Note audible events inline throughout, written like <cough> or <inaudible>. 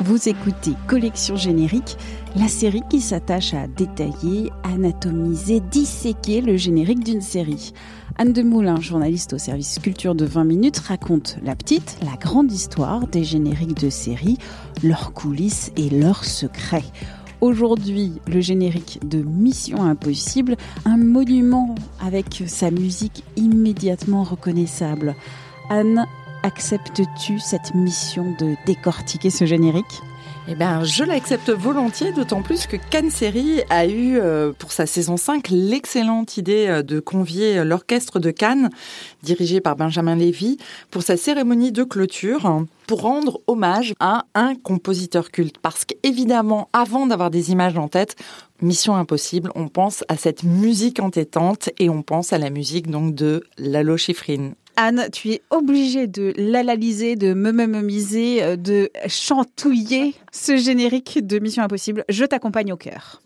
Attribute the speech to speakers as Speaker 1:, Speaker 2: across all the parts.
Speaker 1: Vous écoutez Collection Générique, la série qui s'attache à détailler, anatomiser, disséquer le générique d'une série. Anne de Moulin, journaliste au service culture de 20 minutes, raconte la petite, la grande histoire des génériques de séries, leurs coulisses et leurs secrets. Aujourd'hui, le générique de Mission Impossible, un monument avec sa musique immédiatement reconnaissable. Anne, acceptes-tu cette mission de décortiquer ce générique?
Speaker 2: Eh ben, je l'accepte volontiers, d'autant plus que Cannes Série a eu, euh, pour sa saison 5, l'excellente idée euh, de convier l'orchestre de Cannes, dirigé par Benjamin Lévy, pour sa cérémonie de clôture, pour rendre hommage à un compositeur culte. Parce qu'évidemment, avant d'avoir des images en tête, Mission Impossible, on pense à cette musique entêtante et on pense à la musique de Lalo Schifrin.
Speaker 1: Anne, tu es obligée de l'analyser, de me euh, de chantouiller ce générique de Mission Impossible. Je t'accompagne au cœur.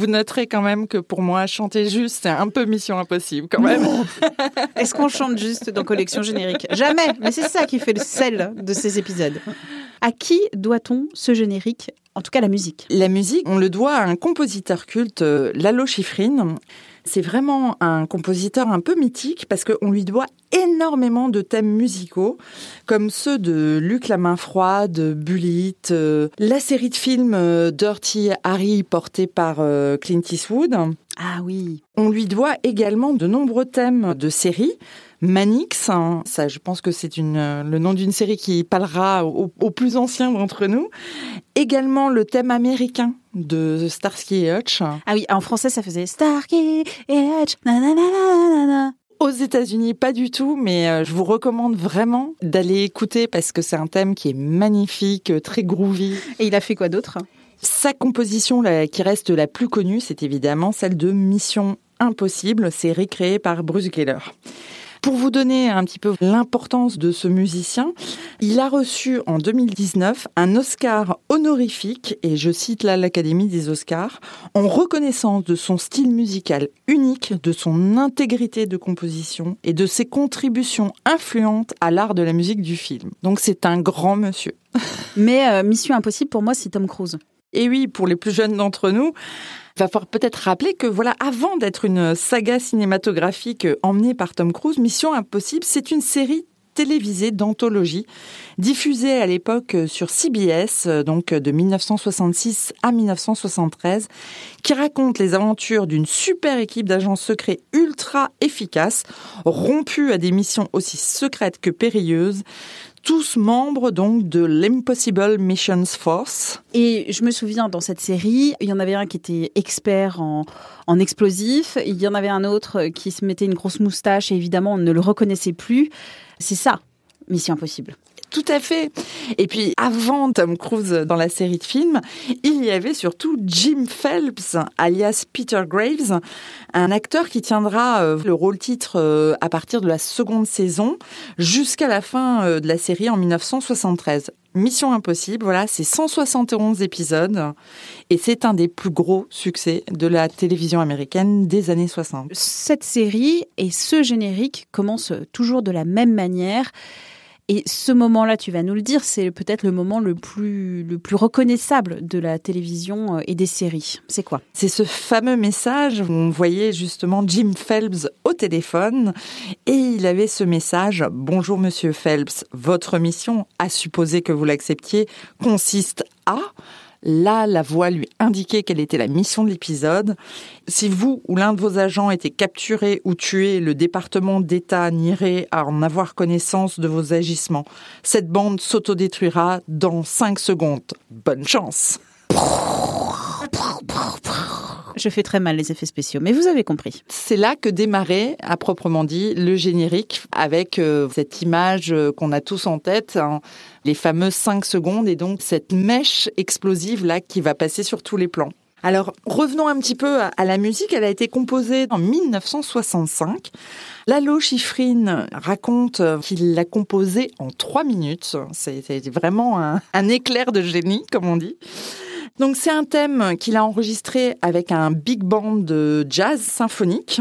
Speaker 2: Vous noterez quand même que pour moi, chanter juste, c'est un peu mission impossible quand même. <laughs>
Speaker 1: Est-ce qu'on chante juste dans Collection Générique? Jamais, mais c'est ça qui fait le sel de ces épisodes. À qui doit-on ce générique? En tout cas, la musique.
Speaker 2: La musique, on le doit à un compositeur culte, euh, Lalo Schifrin. C'est vraiment un compositeur un peu mythique parce qu'on lui doit énormément de thèmes musicaux, comme ceux de Luc la main froide, Bullitt, euh, la série de films euh, Dirty Harry portée par Clint Eastwood.
Speaker 1: Ah oui.
Speaker 2: On lui doit également de nombreux thèmes de séries. Manix, hein, ça, je pense que c'est le nom d'une série qui parlera aux, plus anciens d'entre nous. Également le thème américain de Starsky et Hutch.
Speaker 1: Ah oui, en français, ça faisait Starsky et Hutch.
Speaker 2: Aux États-Unis, pas du tout, mais euh, je vous recommande vraiment d'aller écouter parce que c'est un thème qui est magnifique, très groovy.
Speaker 1: Et il a fait quoi d'autre?
Speaker 2: Sa composition qui reste la plus connue, c'est évidemment celle de Mission Impossible, série créée par Bruce Geller. Pour vous donner un petit peu l'importance de ce musicien, il a reçu en 2019 un Oscar honorifique, et je cite là l'Académie des Oscars, en reconnaissance de son style musical unique, de son intégrité de composition et de ses contributions influentes à l'art de la musique du film. Donc c'est un grand monsieur.
Speaker 1: Mais euh, Mission Impossible, pour moi, c'est Tom Cruise.
Speaker 2: Et oui, pour les plus jeunes d'entre nous, il va falloir peut-être rappeler que voilà, avant d'être une saga cinématographique emmenée par Tom Cruise, Mission Impossible, c'est une série télévisée d'anthologie diffusée à l'époque sur CBS, donc de 1966 à 1973, qui raconte les aventures d'une super équipe d'agents secrets ultra efficaces, rompus à des missions aussi secrètes que périlleuses, tous membres donc de l'Impossible Missions Force.
Speaker 1: Et je me souviens dans cette série, il y en avait un qui était expert en, en explosifs, il y en avait un autre qui se mettait une grosse moustache et évidemment on ne le reconnaissait plus. C'est ça, Mission Impossible.
Speaker 2: Tout à fait. Et puis, avant Tom Cruise dans la série de films, il y avait surtout Jim Phelps, alias Peter Graves, un acteur qui tiendra euh, le rôle titre euh, à partir de la seconde saison jusqu'à la fin euh, de la série en 1973. Mission Impossible, voilà, c'est 171 épisodes et c'est un des plus gros succès de la télévision américaine des années 60.
Speaker 1: Cette série et ce générique commencent toujours de la même manière. Et ce moment-là, tu vas nous le dire, c'est peut-être le moment le plus, le plus reconnaissable de la télévision euh, et des séries. C'est quoi?
Speaker 2: C'est ce fameux message où on voyait justement Jim Phelps au téléphone et il avait ce message Bonjour Monsieur Phelps, votre mission, à supposer que vous l'acceptiez, consiste à Là, la voix lui indiquait quelle était la mission de l'épisode. Si vous ou l'un de vos agents était capturé ou tué, le département d'État nierait à en avoir connaissance de vos agissements. Cette bande s'autodétruira dans 5 secondes. Bonne chance
Speaker 1: je fais très mal les effets spéciaux, mais vous avez compris.
Speaker 2: C'est là que démarrait, à proprement dit, le générique avec euh, cette image euh, qu'on a tous en tête, hein, les fameuses 5 secondes et donc cette mèche explosive là qui va passer sur tous les plans. Alors revenons un petit peu à la musique. Elle a été composée en 1965. Lalo Schifrin raconte qu'il l'a composée en trois minutes. C'est vraiment un éclair de génie, comme on dit. Donc c'est un thème qu'il a enregistré avec un big band de jazz symphonique.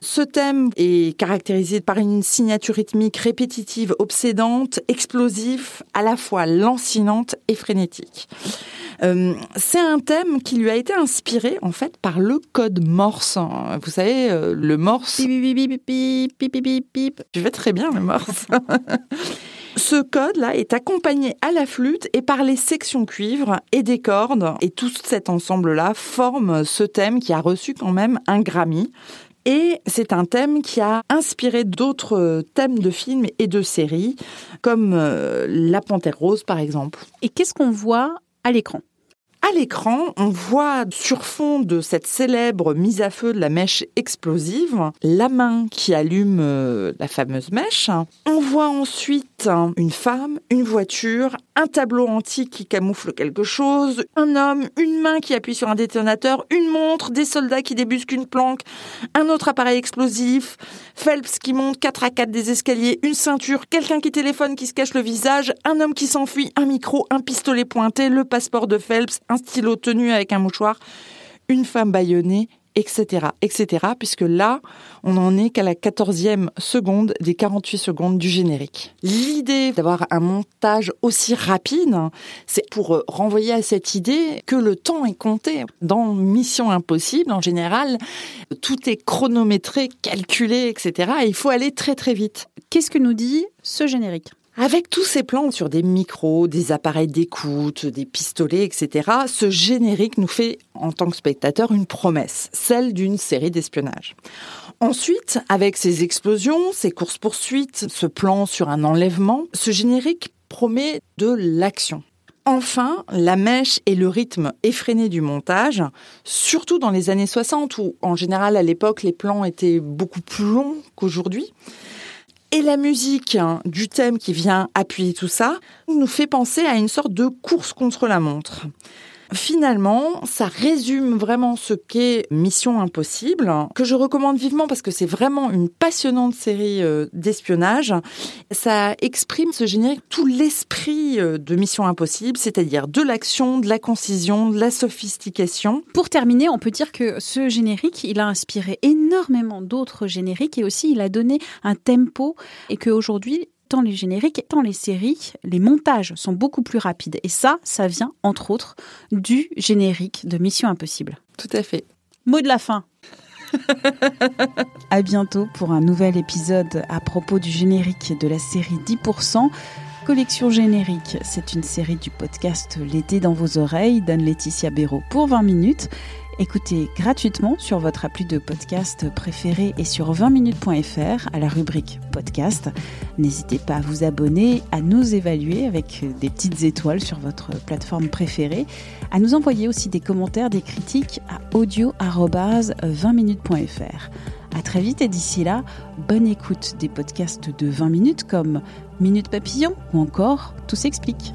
Speaker 2: Ce thème est caractérisé par une signature rythmique répétitive, obsédante, explosive, à la fois lancinante et frénétique. Euh, c'est un thème qui lui a été inspiré en fait par le code Morse. Vous savez, euh, le Morse.
Speaker 1: Pip, pip, pip.
Speaker 2: Je vais très bien le Morse. <laughs> Ce code-là est accompagné à la flûte et par les sections cuivre et des cordes. Et tout cet ensemble-là forme ce thème qui a reçu quand même un Grammy. Et c'est un thème qui a inspiré d'autres thèmes de films et de séries, comme euh, La Panthère Rose par exemple.
Speaker 1: Et qu'est-ce qu'on voit à l'écran?
Speaker 2: À l'écran, on voit sur fond de cette célèbre mise à feu de la mèche explosive, la main qui allume euh, la fameuse mèche. On voit ensuite une femme, une voiture, un tableau antique qui camoufle quelque chose, un homme, une main qui appuie sur un détonateur, une montre, des soldats qui débusquent une planque, un autre appareil explosif, Phelps qui monte 4 à 4 des escaliers, une ceinture, quelqu'un qui téléphone qui se cache le visage, un homme qui s'enfuit, un micro, un pistolet pointé, le passeport de Phelps, un stylo tenu avec un mouchoir, une femme bâillonnée, etc., etc., puisque là, on n'en est qu'à la 14e seconde des 48 secondes du générique. L'idée d'avoir un montage aussi rapide, c'est pour renvoyer à cette idée que le temps est compté. Dans Mission Impossible, en général, tout est chronométré, calculé, etc., et il faut aller très très vite.
Speaker 1: Qu'est-ce que nous dit ce générique?
Speaker 2: Avec tous ces plans sur des micros, des appareils d'écoute, des pistolets, etc., ce générique nous fait, en tant que spectateur, une promesse, celle d'une série d'espionnage. Ensuite, avec ces explosions, ces courses-poursuites, ce plan sur un enlèvement, ce générique promet de l'action. Enfin, la mèche et le rythme effréné du montage, surtout dans les années 60 où en général à l'époque les plans étaient beaucoup plus longs qu'aujourd'hui, et la musique hein, du thème qui vient appuyer tout ça nous fait penser à une sorte de course contre la montre. Finalement, ça résume vraiment ce qu'est Mission Impossible, que je recommande vivement parce que c'est vraiment une passionnante série euh, d'espionnage. Ça exprime ce générique tout l'esprit euh, de Mission Impossible, c'est-à-dire de l'action, de la concision, de la sophistication.
Speaker 1: Pour terminer, on peut dire que ce générique, il a inspiré énormément d'autres génériques et aussi il a donné un tempo et qu'aujourd'hui, tant les génériques, tant les séries, les montages sont beaucoup plus rapides. Et ça, ça vient entre autres du générique de Mission Impossible.
Speaker 2: Tout à fait.
Speaker 1: Mot de la fin. <laughs> à bientôt pour un nouvel épisode à propos du générique de la série 10%. Collection générique, c'est une série du podcast L'été dans vos oreilles d'Anne-Laetitia Béraud pour 20 minutes. Écoutez gratuitement sur votre appli de podcast préféré et sur 20minutes.fr à la rubrique podcast. N'hésitez pas à vous abonner, à nous évaluer avec des petites étoiles sur votre plateforme préférée, à nous envoyer aussi des commentaires, des critiques à audio-20minutes.fr. À très vite et d'ici là, bonne écoute des podcasts de 20 minutes comme Minute Papillon ou encore Tout s'explique.